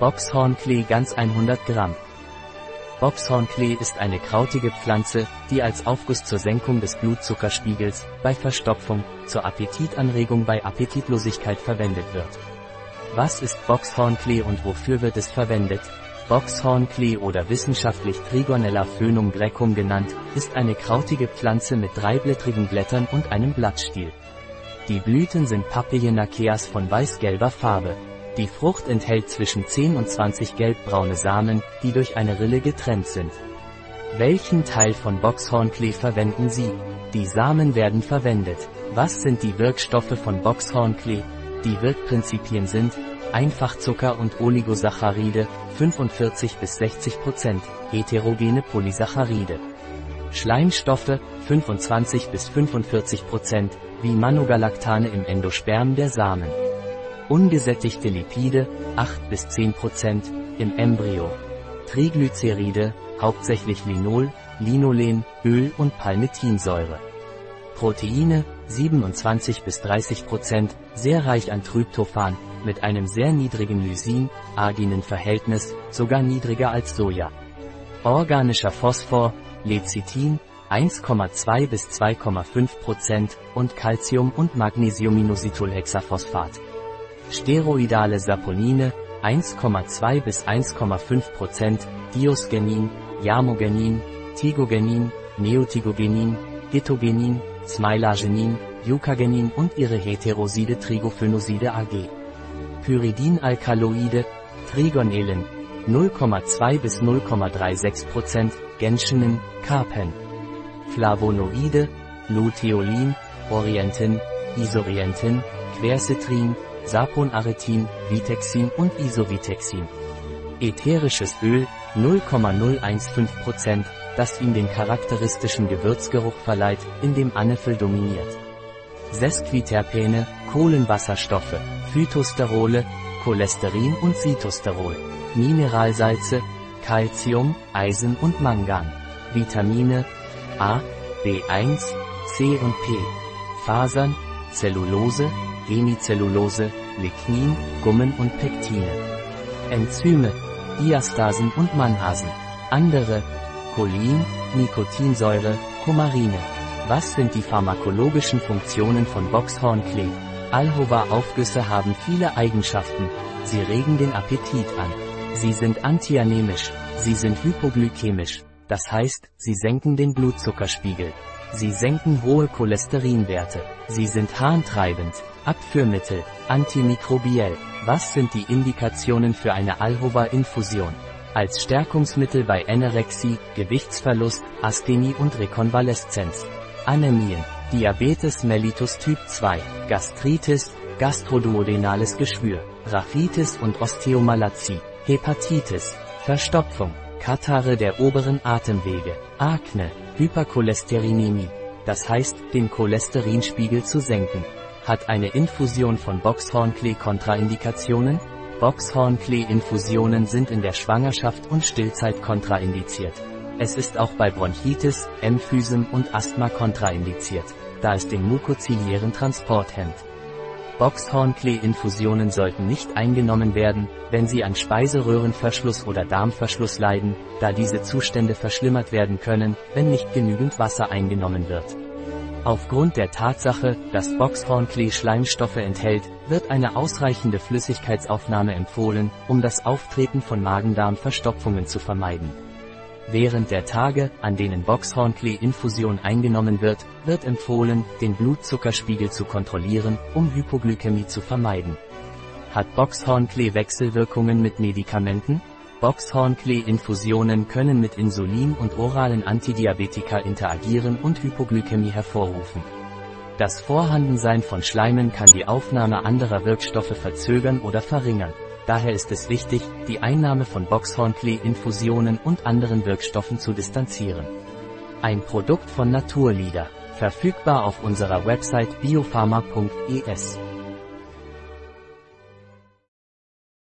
Boxhornklee ganz 100 Gramm. Boxhornklee ist eine krautige Pflanze, die als Aufguss zur Senkung des Blutzuckerspiegels, bei Verstopfung, zur Appetitanregung bei Appetitlosigkeit verwendet wird. Was ist Boxhornklee und wofür wird es verwendet? Boxhornklee oder wissenschaftlich Trigonella phönum graecum genannt, ist eine krautige Pflanze mit dreiblättrigen Blättern und einem Blattstiel. Die Blüten sind Papilionaceas von weiß-gelber Farbe. Die Frucht enthält zwischen 10 und 20 gelbbraune Samen, die durch eine Rille getrennt sind. Welchen Teil von Boxhornklee verwenden Sie? Die Samen werden verwendet. Was sind die Wirkstoffe von Boxhornklee? Die Wirkprinzipien sind Einfachzucker und Oligosaccharide, 45 bis 60 Prozent, heterogene Polysaccharide. Schleimstoffe, 25 bis 45 Prozent, wie Manogalactane im Endosperm der Samen. Ungesättigte Lipide, 8 bis 10 Prozent, im Embryo. Triglyceride, hauptsächlich Linol, Linolen, Öl und Palmitinsäure. Proteine, 27 bis 30 Prozent, sehr reich an Tryptophan, mit einem sehr niedrigen Lysin-Arginin-Verhältnis, sogar niedriger als Soja. Organischer Phosphor, Lecithin, 1,2 bis 2,5 Prozent und Calcium- und Magnesiuminositolhexaphosphat. Steroidale Saponine, 1,2 bis 1,5 Prozent, Diosgenin, Jamogenin, Tigogenin, Neotigogenin, Gitogenin, Smilagenin, Eucagenin und ihre Heteroside Trigophonoside AG. Pyridinalkaloide, Trigonelen, 0,2 bis 0,36%, Genschenin, Carpen. Flavonoide, Luteolin, Orientin, Isorientin, Quercitrin, Saponaretin, Vitexin und Isovitexin. Ätherisches Öl, 0,015%, das ihm den charakteristischen Gewürzgeruch verleiht, in dem Anethel dominiert. Sesquiterpene, Kohlenwasserstoffe, Phytosterole, Cholesterin und Sitosterol, Mineralsalze, Calcium, Eisen und Mangan, Vitamine A, B1, C und P, Fasern, Zellulose, Hemicellulose, Lignin, Gummen und Pektine. Enzyme, Diastasen und Manhasen. Andere, Cholin, Nikotinsäure, Kumarine. Was sind die pharmakologischen Funktionen von Boxhornklee? Alhova-Aufgüsse haben viele Eigenschaften. Sie regen den Appetit an. Sie sind antianemisch. Sie sind hypoglykämisch. Das heißt, sie senken den Blutzuckerspiegel. Sie senken hohe Cholesterinwerte. Sie sind harntreibend. Abführmittel. Antimikrobiell. Was sind die Indikationen für eine Alhova-Infusion? Als Stärkungsmittel bei Anorexie, Gewichtsverlust, Asthenie und Rekonvaleszenz. Anämien, Diabetes mellitus Typ 2, Gastritis, gastroduodenales Geschwür, Rachitis und Osteomalazie, Hepatitis, Verstopfung, Katarre der oberen Atemwege, Akne, Hypercholesterinämie, das heißt, den Cholesterinspiegel zu senken. Hat eine Infusion von Boxhornklee Kontraindikationen? Boxhornklee-Infusionen sind in der Schwangerschaft und Stillzeit kontraindiziert. Es ist auch bei Bronchitis, Emphysem und Asthma kontraindiziert, da es den mukoziliären Transport hemmt. Boxhornklee-Infusionen sollten nicht eingenommen werden, wenn sie an Speiseröhrenverschluss oder Darmverschluss leiden, da diese Zustände verschlimmert werden können, wenn nicht genügend Wasser eingenommen wird. Aufgrund der Tatsache, dass Boxhornklee Schleimstoffe enthält, wird eine ausreichende Flüssigkeitsaufnahme empfohlen, um das Auftreten von Magen-Darm-Verstopfungen zu vermeiden. Während der Tage, an denen Boxhornklee-Infusion eingenommen wird, wird empfohlen, den Blutzuckerspiegel zu kontrollieren, um Hypoglykämie zu vermeiden. Hat Boxhornklee Wechselwirkungen mit Medikamenten? Boxhornklee-Infusionen können mit Insulin und oralen Antidiabetika interagieren und Hypoglykämie hervorrufen. Das Vorhandensein von Schleimen kann die Aufnahme anderer Wirkstoffe verzögern oder verringern. Daher ist es wichtig, die Einnahme von Boxhornklee-Infusionen und anderen Wirkstoffen zu distanzieren. Ein Produkt von Naturlieder. Verfügbar auf unserer Website biopharma.es.